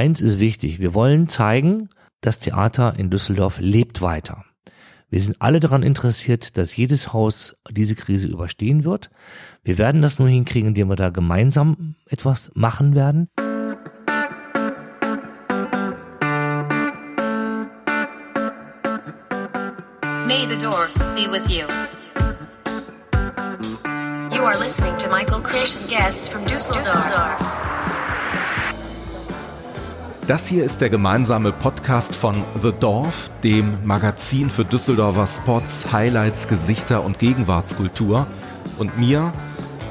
eins ist wichtig. Wir wollen zeigen, das Theater in Düsseldorf lebt weiter. Wir sind alle daran interessiert, dass jedes Haus diese Krise überstehen wird. Wir werden das nur hinkriegen, indem wir da gemeinsam etwas machen werden. May the Dorf be with you. You are listening to Michael and guests from Düsseldorf. Das hier ist der gemeinsame Podcast von The Dorf, dem Magazin für Düsseldorfer Spots, Highlights, Gesichter und Gegenwartskultur. Und mir,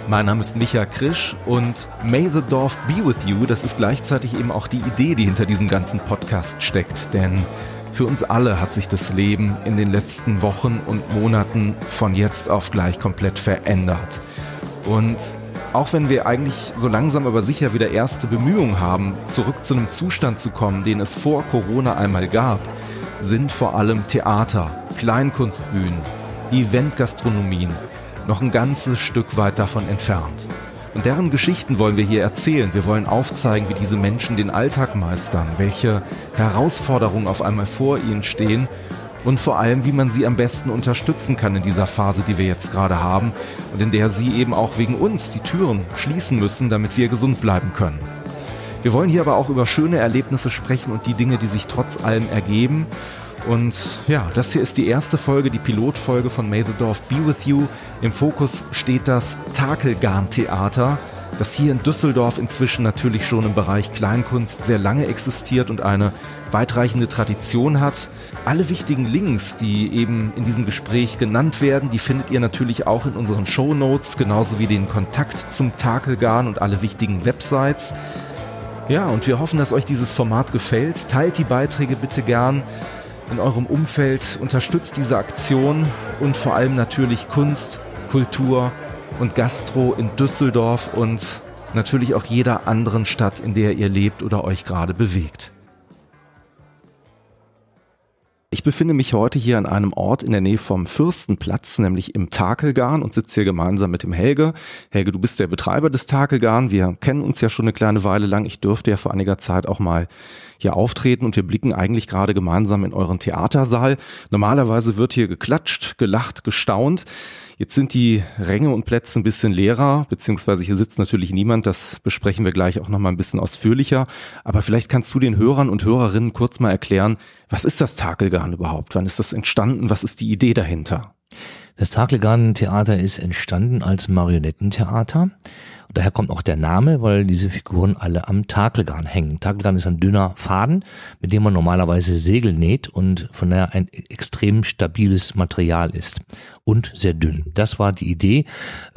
mein Name ist Micha Krisch und May the Dorf be with you, das ist gleichzeitig eben auch die Idee, die hinter diesem ganzen Podcast steckt. Denn für uns alle hat sich das Leben in den letzten Wochen und Monaten von jetzt auf gleich komplett verändert. Und auch wenn wir eigentlich so langsam aber sicher wieder erste Bemühungen haben, zurück zu einem Zustand zu kommen, den es vor Corona einmal gab, sind vor allem Theater, Kleinkunstbühnen, Eventgastronomien noch ein ganzes Stück weit davon entfernt. Und deren Geschichten wollen wir hier erzählen. Wir wollen aufzeigen, wie diese Menschen den Alltag meistern, welche Herausforderungen auf einmal vor ihnen stehen und vor allem, wie man sie am besten unterstützen kann in dieser Phase, die wir jetzt gerade haben und in der sie eben auch wegen uns die Türen schließen müssen, damit wir gesund bleiben können. Wir wollen hier aber auch über schöne Erlebnisse sprechen und die Dinge, die sich trotz allem ergeben. Und ja, das hier ist die erste Folge, die Pilotfolge von May the Dorf Be With You. Im Fokus steht das Takelgarn-Theater, das hier in Düsseldorf inzwischen natürlich schon im Bereich Kleinkunst sehr lange existiert und eine weitreichende Tradition hat. Alle wichtigen Links, die eben in diesem Gespräch genannt werden, die findet ihr natürlich auch in unseren Show Notes, genauso wie den Kontakt zum Takelgarn und alle wichtigen Websites. Ja, und wir hoffen, dass euch dieses Format gefällt. Teilt die Beiträge bitte gern in eurem Umfeld, unterstützt diese Aktion und vor allem natürlich Kunst, Kultur und Gastro in Düsseldorf und natürlich auch jeder anderen Stadt, in der ihr lebt oder euch gerade bewegt. Ich befinde mich heute hier an einem Ort in der Nähe vom Fürstenplatz, nämlich im Takelgarn und sitze hier gemeinsam mit dem Helge. Helge, du bist der Betreiber des Takelgarn. Wir kennen uns ja schon eine kleine Weile lang. Ich dürfte ja vor einiger Zeit auch mal hier auftreten und wir blicken eigentlich gerade gemeinsam in euren Theatersaal. Normalerweise wird hier geklatscht, gelacht, gestaunt. Jetzt sind die Ränge und Plätze ein bisschen leerer, beziehungsweise hier sitzt natürlich niemand. Das besprechen wir gleich auch noch mal ein bisschen ausführlicher. Aber vielleicht kannst du den Hörern und Hörerinnen kurz mal erklären, was ist das Takelgarn überhaupt? Wann ist das entstanden? Was ist die Idee dahinter? Das Takelgarn-Theater ist entstanden als Marionettentheater. Daher kommt auch der Name, weil diese Figuren alle am Takelgarn hängen. Takelgarn ist ein dünner Faden, mit dem man normalerweise Segel näht und von daher ein extrem stabiles Material ist und sehr dünn. Das war die Idee,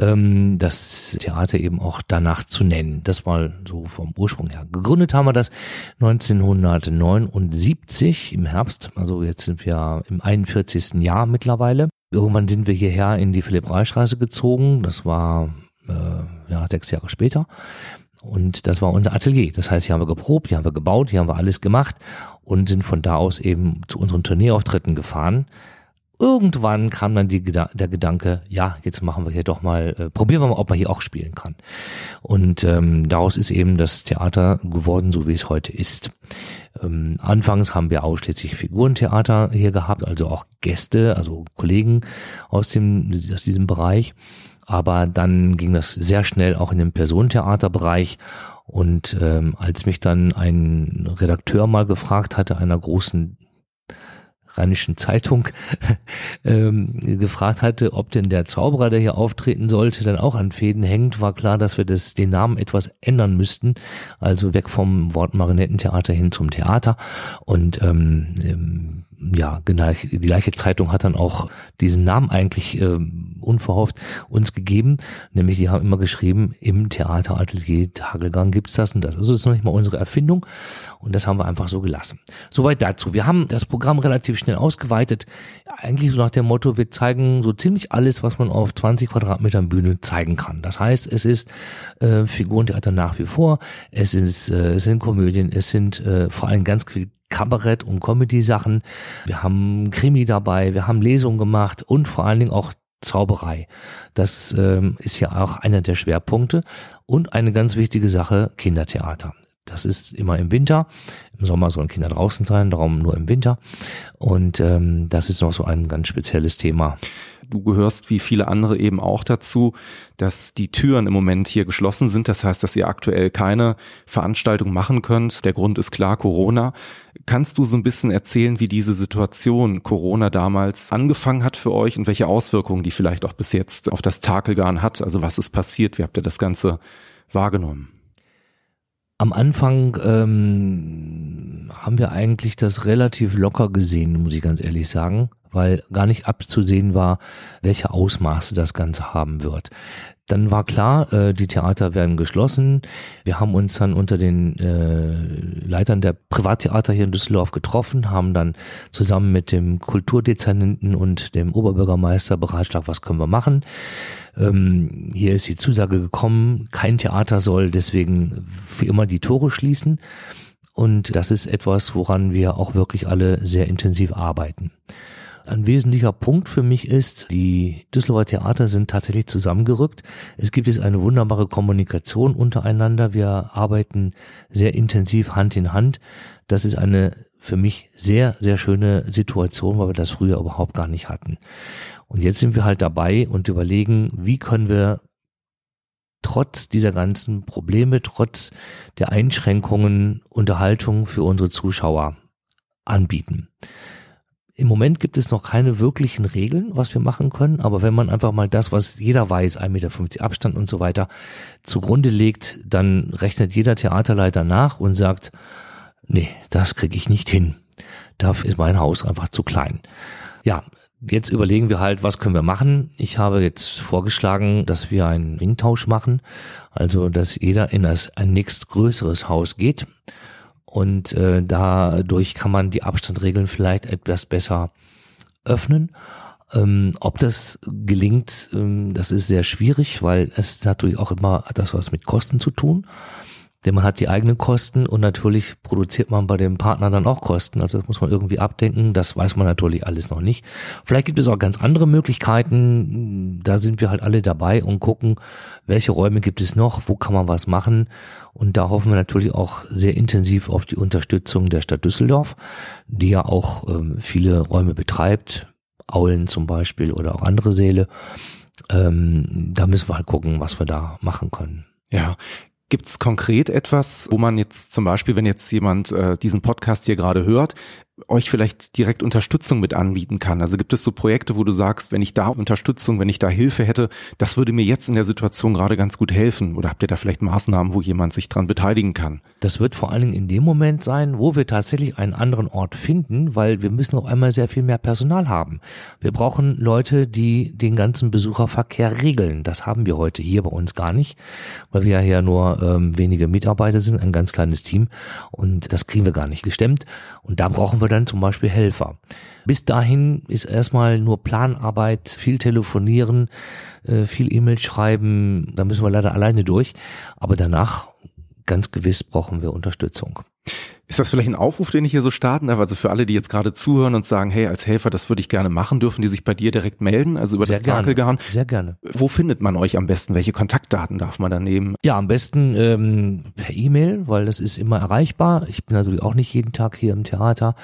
ähm, das Theater eben auch danach zu nennen. Das war so vom Ursprung her. Gegründet haben wir das 1979 im Herbst, also jetzt sind wir im 41. Jahr mittlerweile. Irgendwann sind wir hierher in die Philipp-Reich-Straße gezogen. Das war äh, ja, sechs Jahre später. Und das war unser Atelier. Das heißt, hier haben wir geprobt, hier haben wir gebaut, hier haben wir alles gemacht und sind von da aus eben zu unseren Tourneeauftritten gefahren. Irgendwann kam dann die, der Gedanke, ja, jetzt machen wir hier doch mal, äh, probieren wir mal, ob man hier auch spielen kann. Und ähm, daraus ist eben das Theater geworden, so wie es heute ist. Ähm, anfangs haben wir ausschließlich Figurentheater hier gehabt, also auch Gäste, also Kollegen aus dem aus diesem Bereich. Aber dann ging das sehr schnell auch in den Personentheaterbereich. Und ähm, als mich dann ein Redakteur mal gefragt hatte, einer großen Rheinischen Zeitung ähm, gefragt hatte, ob denn der Zauberer, der hier auftreten sollte, dann auch an Fäden hängt, war klar, dass wir das, den Namen etwas ändern müssten. Also weg vom Wort Marionettentheater hin zum Theater. Und ähm, ähm ja, genau, die gleiche Zeitung hat dann auch diesen Namen eigentlich äh, unverhofft uns gegeben, nämlich die haben immer geschrieben, im Theateratelier Tagelgang gibt's das und das. Also das ist noch nicht mal unsere Erfindung und das haben wir einfach so gelassen. Soweit dazu. Wir haben das Programm relativ schnell ausgeweitet, eigentlich so nach dem Motto, wir zeigen so ziemlich alles, was man auf 20 Quadratmetern Bühne zeigen kann. Das heißt, es ist äh, Figurentheater nach wie vor, es, ist, äh, es sind Komödien, es sind äh, vor allem ganz Kabarett- und Comedy-Sachen. Wir haben Krimi dabei, wir haben Lesungen gemacht und vor allen Dingen auch Zauberei. Das ähm, ist ja auch einer der Schwerpunkte. Und eine ganz wichtige Sache, Kindertheater. Das ist immer im Winter. Im Sommer sollen Kinder draußen sein, darum nur im Winter. Und ähm, das ist noch so ein ganz spezielles Thema. Du gehörst wie viele andere eben auch dazu, dass die Türen im Moment hier geschlossen sind. Das heißt, dass ihr aktuell keine Veranstaltung machen könnt. Der Grund ist klar Corona. Kannst du so ein bisschen erzählen, wie diese Situation Corona damals angefangen hat für euch und welche Auswirkungen die vielleicht auch bis jetzt auf das Takelgarn hat? Also was ist passiert? Wie habt ihr das Ganze wahrgenommen? Am Anfang ähm, haben wir eigentlich das relativ locker gesehen, muss ich ganz ehrlich sagen, weil gar nicht abzusehen war, welche Ausmaße das Ganze haben wird. Dann war klar, äh, die Theater werden geschlossen. Wir haben uns dann unter den äh, Leitern der Privattheater hier in Düsseldorf getroffen, haben dann zusammen mit dem Kulturdezernenten und dem Oberbürgermeister beratschlagt, was können wir machen. Ähm, hier ist die Zusage gekommen, kein Theater soll deswegen für immer die Tore schließen. Und das ist etwas, woran wir auch wirklich alle sehr intensiv arbeiten. Ein wesentlicher Punkt für mich ist, die Düsseldorfer Theater sind tatsächlich zusammengerückt. Es gibt jetzt eine wunderbare Kommunikation untereinander. Wir arbeiten sehr intensiv Hand in Hand. Das ist eine für mich sehr, sehr schöne Situation, weil wir das früher überhaupt gar nicht hatten. Und jetzt sind wir halt dabei und überlegen, wie können wir trotz dieser ganzen Probleme, trotz der Einschränkungen Unterhaltung für unsere Zuschauer anbieten. Im Moment gibt es noch keine wirklichen Regeln, was wir machen können, aber wenn man einfach mal das, was jeder weiß, 1,50 Meter Abstand und so weiter, zugrunde legt, dann rechnet jeder Theaterleiter nach und sagt, nee, das kriege ich nicht hin. Dafür ist mein Haus einfach zu klein. Ja, Jetzt überlegen wir halt, was können wir machen. Ich habe jetzt vorgeschlagen, dass wir einen Ringtausch machen, also dass jeder in das, ein nächstgrößeres Haus geht und äh, dadurch kann man die Abstandregeln vielleicht etwas besser öffnen. Ähm, ob das gelingt, ähm, das ist sehr schwierig, weil es natürlich auch immer hat das was mit Kosten zu tun. Denn man hat die eigenen Kosten und natürlich produziert man bei dem Partner dann auch Kosten. Also das muss man irgendwie abdenken. Das weiß man natürlich alles noch nicht. Vielleicht gibt es auch ganz andere Möglichkeiten. Da sind wir halt alle dabei und gucken, welche Räume gibt es noch, wo kann man was machen. Und da hoffen wir natürlich auch sehr intensiv auf die Unterstützung der Stadt Düsseldorf, die ja auch ähm, viele Räume betreibt. Aulen zum Beispiel oder auch andere Säle. Ähm, da müssen wir halt gucken, was wir da machen können. Ja, Gibt es konkret etwas, wo man jetzt zum Beispiel, wenn jetzt jemand äh, diesen Podcast hier gerade hört, euch vielleicht direkt Unterstützung mit anbieten kann? Also gibt es so Projekte, wo du sagst, wenn ich da Unterstützung, wenn ich da Hilfe hätte, das würde mir jetzt in der Situation gerade ganz gut helfen? Oder habt ihr da vielleicht Maßnahmen, wo jemand sich dran beteiligen kann? Das wird vor allen Dingen in dem Moment sein, wo wir tatsächlich einen anderen Ort finden, weil wir müssen auf einmal sehr viel mehr Personal haben. Wir brauchen Leute, die den ganzen Besucherverkehr regeln. Das haben wir heute hier bei uns gar nicht, weil wir ja hier nur ähm, wenige Mitarbeiter sind, ein ganz kleines Team und das kriegen wir gar nicht gestemmt. Und da brauchen wir dann zum Beispiel Helfer. Bis dahin ist erstmal nur Planarbeit, viel telefonieren, äh, viel E-Mail schreiben, da müssen wir leider alleine durch. Aber danach ganz gewiss brauchen wir Unterstützung. Ist das vielleicht ein Aufruf, den ich hier so starten darf? Also für alle, die jetzt gerade zuhören und sagen, hey, als Helfer, das würde ich gerne machen, dürfen die sich bei dir direkt melden, also über Sehr das Takelgarn? Sehr gerne. Wo findet man euch am besten? Welche Kontaktdaten darf man da nehmen? Ja, am besten ähm, per E-Mail, weil das ist immer erreichbar. Ich bin natürlich auch nicht jeden Tag hier im Theater.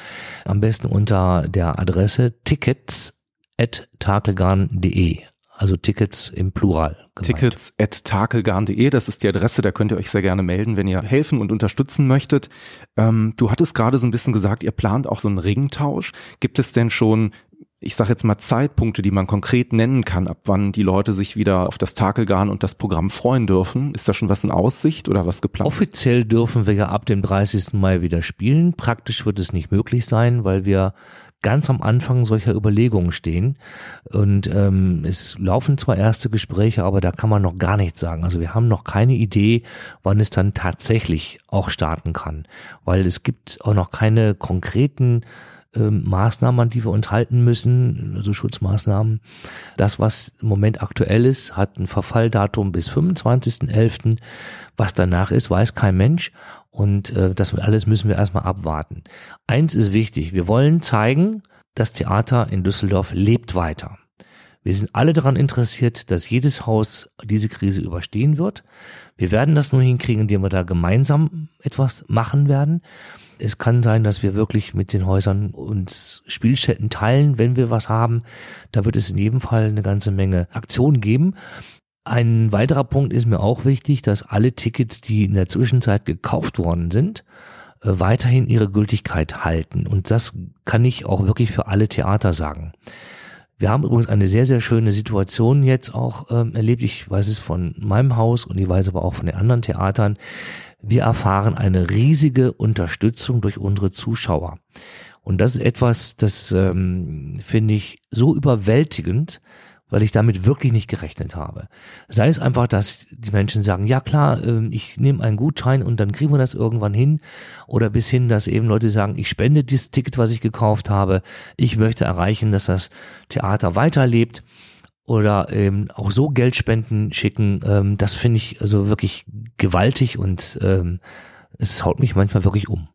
Am besten unter der Adresse tickets.takelgarn.de also Tickets im Plural. Gemeint. Tickets at takelgarn.de, das ist die Adresse, da könnt ihr euch sehr gerne melden, wenn ihr helfen und unterstützen möchtet. Ähm, du hattest gerade so ein bisschen gesagt, ihr plant auch so einen Ringtausch. Gibt es denn schon ich sage jetzt mal Zeitpunkte, die man konkret nennen kann, ab wann die Leute sich wieder auf das Takelgarn und das Programm freuen dürfen. Ist da schon was in Aussicht oder was geplant? Offiziell dürfen wir ja ab dem 30. Mai wieder spielen. Praktisch wird es nicht möglich sein, weil wir ganz am Anfang solcher Überlegungen stehen. Und ähm, es laufen zwar erste Gespräche, aber da kann man noch gar nichts sagen. Also wir haben noch keine Idee, wann es dann tatsächlich auch starten kann, weil es gibt auch noch keine konkreten ähm, Maßnahmen, an die wir uns halten müssen, also Schutzmaßnahmen. Das, was im Moment aktuell ist, hat ein Verfalldatum bis 25.11. Was danach ist, weiß kein Mensch. Und äh, das alles müssen wir erstmal abwarten. Eins ist wichtig, wir wollen zeigen, das Theater in Düsseldorf lebt weiter. Wir sind alle daran interessiert, dass jedes Haus diese Krise überstehen wird. Wir werden das nur hinkriegen, indem wir da gemeinsam etwas machen werden. Es kann sein, dass wir wirklich mit den Häusern uns Spielstätten teilen, wenn wir was haben. Da wird es in jedem Fall eine ganze Menge Aktionen geben. Ein weiterer Punkt ist mir auch wichtig, dass alle Tickets, die in der Zwischenzeit gekauft worden sind, äh, weiterhin ihre Gültigkeit halten. Und das kann ich auch wirklich für alle Theater sagen. Wir haben übrigens eine sehr, sehr schöne Situation jetzt auch ähm, erlebt. Ich weiß es von meinem Haus und ich weiß aber auch von den anderen Theatern. Wir erfahren eine riesige Unterstützung durch unsere Zuschauer. Und das ist etwas, das ähm, finde ich so überwältigend, weil ich damit wirklich nicht gerechnet habe. Sei es einfach, dass die Menschen sagen, ja klar, ähm, ich nehme einen Gutschein und dann kriegen wir das irgendwann hin. Oder bis hin, dass eben Leute sagen, ich spende dieses Ticket, was ich gekauft habe. Ich möchte erreichen, dass das Theater weiterlebt. Oder eben auch so Geldspenden schicken. Ähm, das finde ich also wirklich gewaltig und ähm, es haut mich manchmal wirklich um.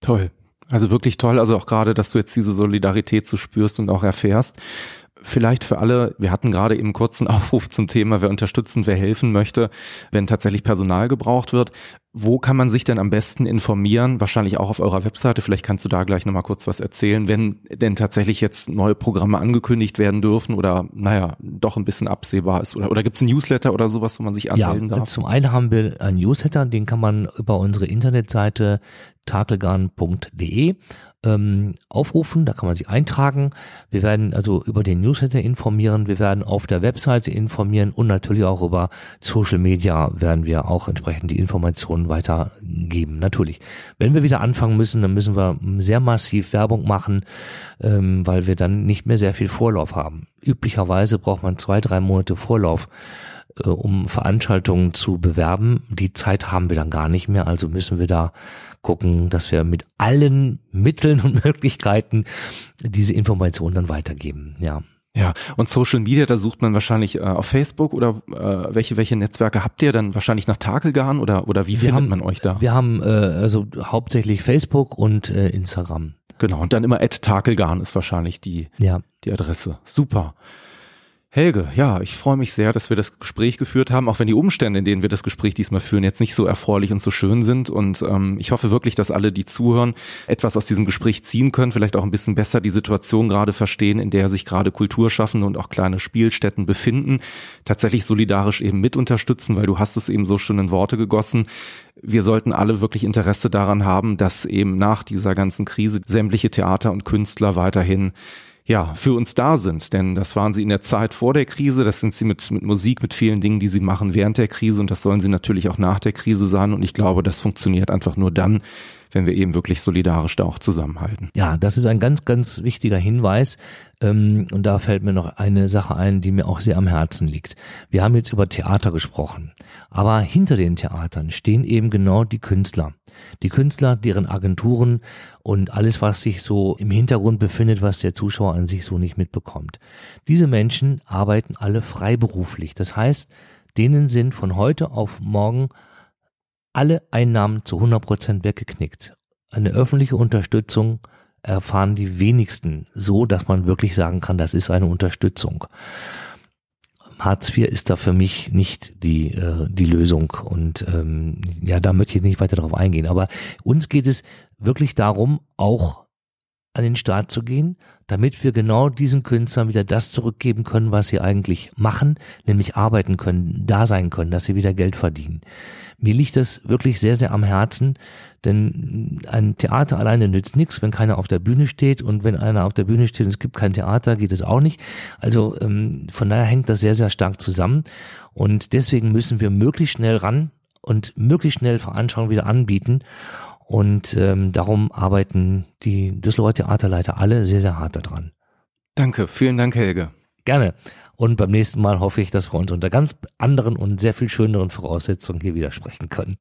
Toll. Also wirklich toll. Also auch gerade, dass du jetzt diese Solidarität so spürst und auch erfährst vielleicht für alle, wir hatten gerade eben kurzen Aufruf zum Thema, wer unterstützen, wer helfen möchte, wenn tatsächlich Personal gebraucht wird. Wo kann man sich denn am besten informieren? Wahrscheinlich auch auf eurer Webseite. Vielleicht kannst du da gleich nochmal kurz was erzählen, wenn denn tatsächlich jetzt neue Programme angekündigt werden dürfen oder, naja, doch ein bisschen absehbar ist. Oder, oder gibt es ein Newsletter oder sowas, wo man sich anmelden ja, darf? Zum einen haben wir einen Newsletter, den kann man über unsere Internetseite takelgarn.de ähm, aufrufen, da kann man sich eintragen. Wir werden also über den Newsletter informieren, wir werden auf der Webseite informieren und natürlich auch über Social Media werden wir auch entsprechend die Informationen weitergeben. Natürlich. Wenn wir wieder anfangen müssen, dann müssen wir sehr massiv Werbung machen, ähm, weil wir dann nicht mehr sehr viel Vorlauf haben. Üblicherweise braucht man zwei, drei Monate Vorlauf äh, um Veranstaltungen zu bewerben. Die Zeit haben wir dann gar nicht mehr, also müssen wir da gucken, dass wir mit allen Mitteln und Möglichkeiten diese Informationen dann weitergeben. Ja. Ja, und Social Media, da sucht man wahrscheinlich äh, auf Facebook oder äh, welche welche Netzwerke habt ihr dann wahrscheinlich nach Takelgarn oder oder wie wir findet haben, man euch da? Wir haben äh, also hauptsächlich Facebook und äh, Instagram. Genau, und dann immer at Takelgarn ist wahrscheinlich die ja. die Adresse. Super. Helge, ja, ich freue mich sehr, dass wir das Gespräch geführt haben, auch wenn die Umstände, in denen wir das Gespräch diesmal führen, jetzt nicht so erfreulich und so schön sind. Und ähm, ich hoffe wirklich, dass alle, die zuhören, etwas aus diesem Gespräch ziehen können, vielleicht auch ein bisschen besser die Situation gerade verstehen, in der sich gerade Kulturschaffende und auch kleine Spielstätten befinden, tatsächlich solidarisch eben mit unterstützen, weil du hast es eben so schön in Worte gegossen. Wir sollten alle wirklich Interesse daran haben, dass eben nach dieser ganzen Krise sämtliche Theater und Künstler weiterhin ja, für uns da sind. Denn das waren sie in der Zeit vor der Krise, das sind sie mit, mit Musik, mit vielen Dingen, die sie machen während der Krise und das sollen sie natürlich auch nach der Krise sein. Und ich glaube, das funktioniert einfach nur dann, wenn wir eben wirklich solidarisch da auch zusammenhalten. Ja, das ist ein ganz, ganz wichtiger Hinweis. Ähm, und da fällt mir noch eine Sache ein, die mir auch sehr am Herzen liegt. Wir haben jetzt über Theater gesprochen. Aber hinter den Theatern stehen eben genau die Künstler. Die Künstler, deren Agenturen und alles, was sich so im Hintergrund befindet, was der Zuschauer an sich so nicht mitbekommt. Diese Menschen arbeiten alle freiberuflich. Das heißt, denen sind von heute auf morgen alle Einnahmen zu 100 Prozent weggeknickt. Eine öffentliche Unterstützung erfahren die wenigsten so, dass man wirklich sagen kann, das ist eine Unterstützung. Hartz IV ist da für mich nicht die, äh, die Lösung. Und ähm, ja, da möchte ich nicht weiter darauf eingehen. Aber uns geht es wirklich darum, auch an den Start zu gehen, damit wir genau diesen Künstlern wieder das zurückgeben können, was sie eigentlich machen, nämlich arbeiten können, da sein können, dass sie wieder Geld verdienen. Mir liegt das wirklich sehr, sehr am Herzen, denn ein Theater alleine nützt nichts, wenn keiner auf der Bühne steht und wenn einer auf der Bühne steht und es gibt kein Theater, geht es auch nicht. Also ähm, von daher hängt das sehr, sehr stark zusammen und deswegen müssen wir möglichst schnell ran und möglichst schnell Veranstaltungen wieder anbieten und ähm, darum arbeiten die Düsseldorfer Theaterleiter alle sehr, sehr hart daran. Danke, vielen Dank, Helge. Gerne. Und beim nächsten Mal hoffe ich, dass wir uns unter ganz anderen und sehr viel schöneren Voraussetzungen hier wieder sprechen können.